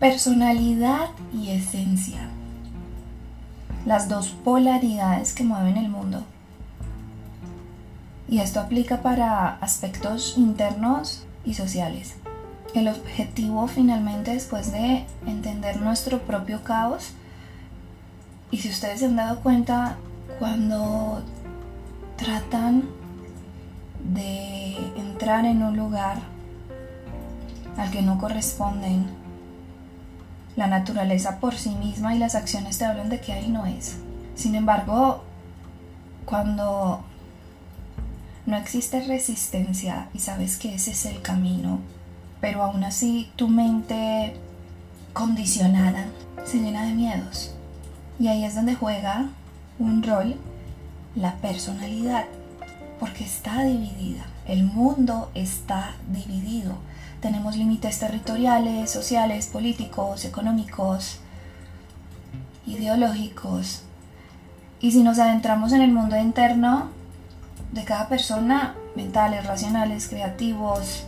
Personalidad y esencia. Las dos polaridades que mueven el mundo. Y esto aplica para aspectos internos y sociales. El objetivo finalmente después de entender nuestro propio caos, y si ustedes se han dado cuenta, cuando tratan de entrar en un lugar al que no corresponden, la naturaleza por sí misma y las acciones te hablan de que ahí no es. Sin embargo, cuando no existe resistencia y sabes que ese es el camino, pero aún así tu mente condicionada se llena de miedos. Y ahí es donde juega un rol la personalidad, porque está dividida. El mundo está dividido. Tenemos límites territoriales, sociales, políticos, económicos, ideológicos. Y si nos adentramos en el mundo interno de cada persona, mentales, racionales, creativos,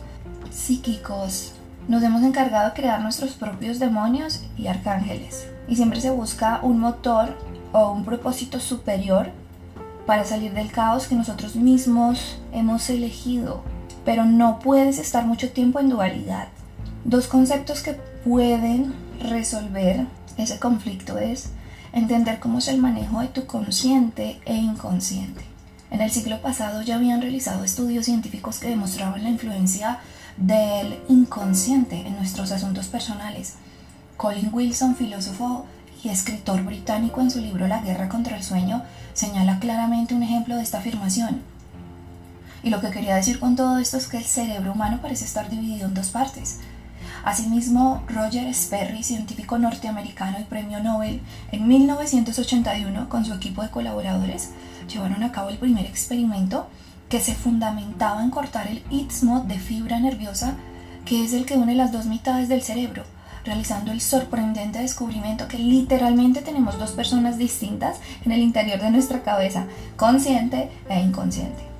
psíquicos, nos hemos encargado de crear nuestros propios demonios y arcángeles. Y siempre se busca un motor o un propósito superior para salir del caos que nosotros mismos hemos elegido. Pero no puedes estar mucho tiempo en dualidad. Dos conceptos que pueden resolver ese conflicto es entender cómo es el manejo de tu consciente e inconsciente. En el siglo pasado ya habían realizado estudios científicos que demostraban la influencia del inconsciente en nuestros asuntos personales. Colin Wilson, filósofo y escritor británico en su libro La guerra contra el sueño, señala claramente un ejemplo de esta afirmación. Y lo que quería decir con todo esto es que el cerebro humano parece estar dividido en dos partes. Asimismo, Roger Sperry, científico norteamericano y premio Nobel, en 1981 con su equipo de colaboradores, llevaron a cabo el primer experimento que se fundamentaba en cortar el istmo de fibra nerviosa que es el que une las dos mitades del cerebro, realizando el sorprendente descubrimiento que literalmente tenemos dos personas distintas en el interior de nuestra cabeza, consciente e inconsciente.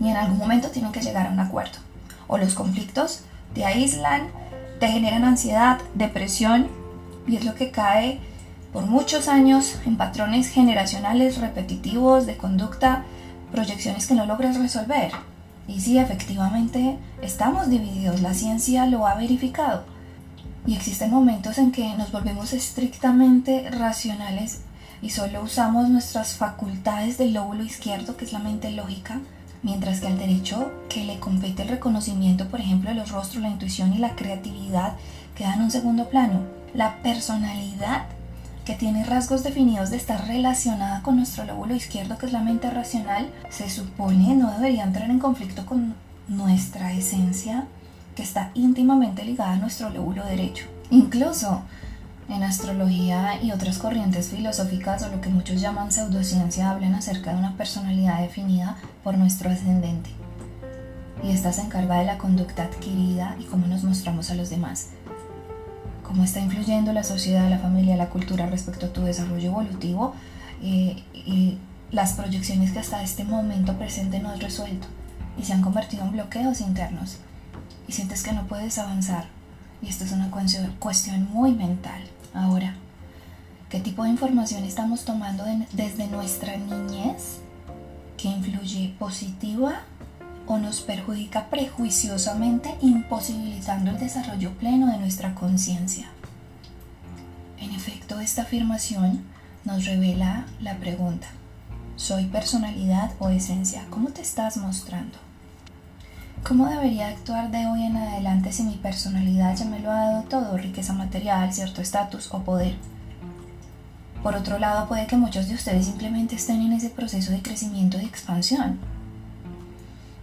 Y en algún momento tienen que llegar a un acuerdo. O los conflictos te aíslan, te generan ansiedad, depresión, y es lo que cae por muchos años en patrones generacionales repetitivos de conducta, proyecciones que no logras resolver. Y sí, efectivamente, estamos divididos, la ciencia lo ha verificado. Y existen momentos en que nos volvemos estrictamente racionales y solo usamos nuestras facultades del lóbulo izquierdo, que es la mente lógica, mientras que al derecho que le compete el reconocimiento, por ejemplo, de los rostros, la intuición y la creatividad, queda en un segundo plano. La personalidad que tiene rasgos definidos de estar relacionada con nuestro lóbulo izquierdo, que es la mente racional, se supone no debería entrar en conflicto con nuestra esencia, que está íntimamente ligada a nuestro lóbulo derecho. Incluso en astrología y otras corrientes filosóficas o lo que muchos llaman pseudociencia hablan acerca de una personalidad definida por nuestro ascendente. Y esta se encarga de la conducta adquirida y cómo nos mostramos a los demás cómo está influyendo la sociedad, la familia, la cultura respecto a tu desarrollo evolutivo eh, y las proyecciones que hasta este momento presente no has resuelto y se han convertido en bloqueos internos y sientes que no puedes avanzar. Y esto es una cuestión muy mental. Ahora, ¿qué tipo de información estamos tomando desde nuestra niñez que influye positiva o nos perjudica prejuiciosamente imposibilitando el desarrollo pleno de nuestra conciencia. En efecto, esta afirmación nos revela la pregunta, ¿soy personalidad o esencia? ¿Cómo te estás mostrando? ¿Cómo debería actuar de hoy en adelante si mi personalidad ya me lo ha dado todo, riqueza material, cierto estatus o poder? Por otro lado, puede que muchos de ustedes simplemente estén en ese proceso de crecimiento y expansión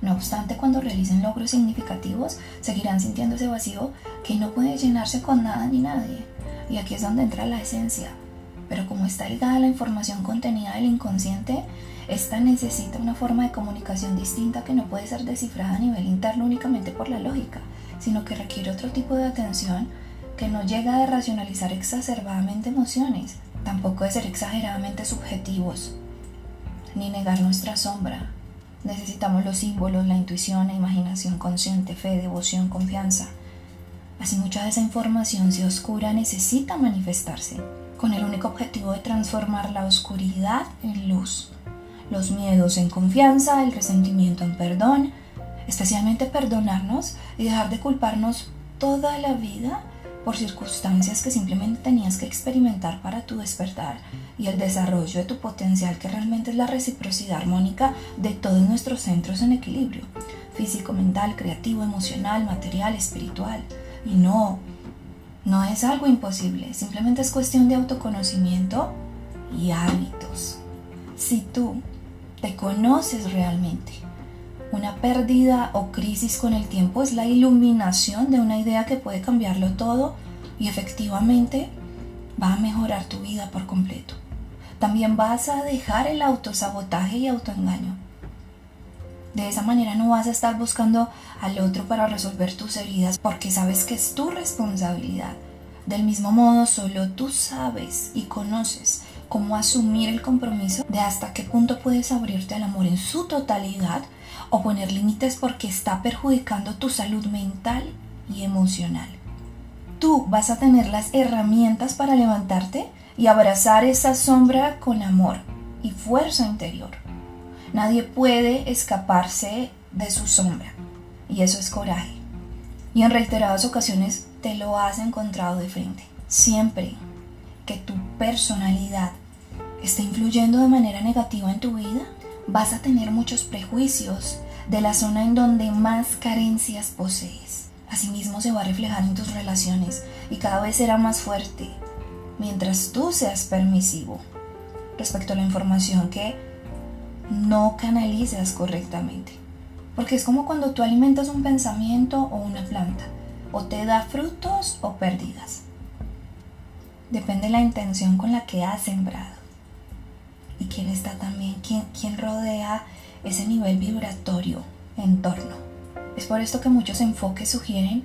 no obstante, cuando realicen logros significativos, seguirán sintiendo ese vacío que no puede llenarse con nada ni nadie. Y aquí es donde entra la esencia. Pero como está ligada a la información contenida del inconsciente, esta necesita una forma de comunicación distinta que no puede ser descifrada a nivel interno únicamente por la lógica, sino que requiere otro tipo de atención que no llega de racionalizar exacerbadamente emociones, tampoco de ser exageradamente subjetivos, ni negar nuestra sombra, Necesitamos los símbolos, la intuición, la imaginación consciente, fe, devoción, confianza. Así mucha de esa información si oscura necesita manifestarse, con el único objetivo de transformar la oscuridad en luz, los miedos en confianza, el resentimiento en perdón, especialmente perdonarnos y dejar de culparnos toda la vida por circunstancias que simplemente tenías que experimentar para tu despertar y el desarrollo de tu potencial que realmente es la reciprocidad armónica de todos nuestros centros en equilibrio, físico, mental, creativo, emocional, material, espiritual. Y no, no es algo imposible, simplemente es cuestión de autoconocimiento y hábitos. Si tú te conoces realmente, pérdida o crisis con el tiempo es la iluminación de una idea que puede cambiarlo todo y efectivamente va a mejorar tu vida por completo. También vas a dejar el autosabotaje y autoengaño. De esa manera no vas a estar buscando al otro para resolver tus heridas porque sabes que es tu responsabilidad. Del mismo modo, solo tú sabes y conoces cómo asumir el compromiso de hasta qué punto puedes abrirte al amor en su totalidad o poner límites porque está perjudicando tu salud mental y emocional. Tú vas a tener las herramientas para levantarte y abrazar esa sombra con amor y fuerza interior. Nadie puede escaparse de su sombra y eso es coraje. Y en reiteradas ocasiones te lo has encontrado de frente. Siempre que tu personalidad esté influyendo de manera negativa en tu vida, vas a tener muchos prejuicios de la zona en donde más carencias posees. Asimismo se va a reflejar en tus relaciones y cada vez será más fuerte mientras tú seas permisivo respecto a la información que no canalizas correctamente. Porque es como cuando tú alimentas un pensamiento o una planta, o te da frutos o pérdidas. Depende de la intención con la que has sembrado y quién está también, quién, quién rodea ese nivel vibratorio en torno. Es por esto que muchos enfoques sugieren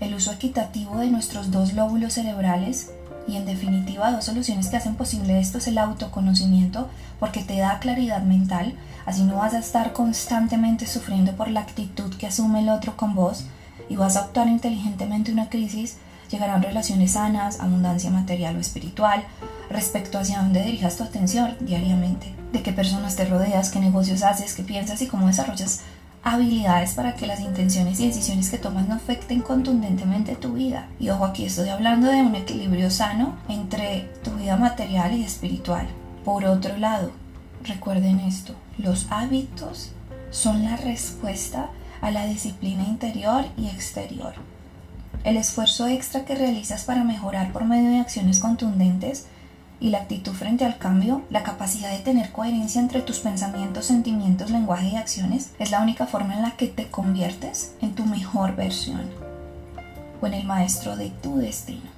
el uso equitativo de nuestros dos lóbulos cerebrales y en definitiva dos soluciones que hacen posible esto es el autoconocimiento porque te da claridad mental, así no vas a estar constantemente sufriendo por la actitud que asume el otro con vos y vas a optar inteligentemente una crisis, llegarán relaciones sanas, abundancia material o espiritual, respecto hacia dónde dirijas tu atención diariamente, de qué personas te rodeas, qué negocios haces, qué piensas y cómo desarrollas habilidades para que las intenciones y decisiones que tomas no afecten contundentemente tu vida. Y ojo, aquí estoy hablando de un equilibrio sano entre tu vida material y espiritual. Por otro lado, recuerden esto, los hábitos son la respuesta a la disciplina interior y exterior. El esfuerzo extra que realizas para mejorar por medio de acciones contundentes y la actitud frente al cambio, la capacidad de tener coherencia entre tus pensamientos, sentimientos, lenguaje y acciones, es la única forma en la que te conviertes en tu mejor versión o en el maestro de tu destino.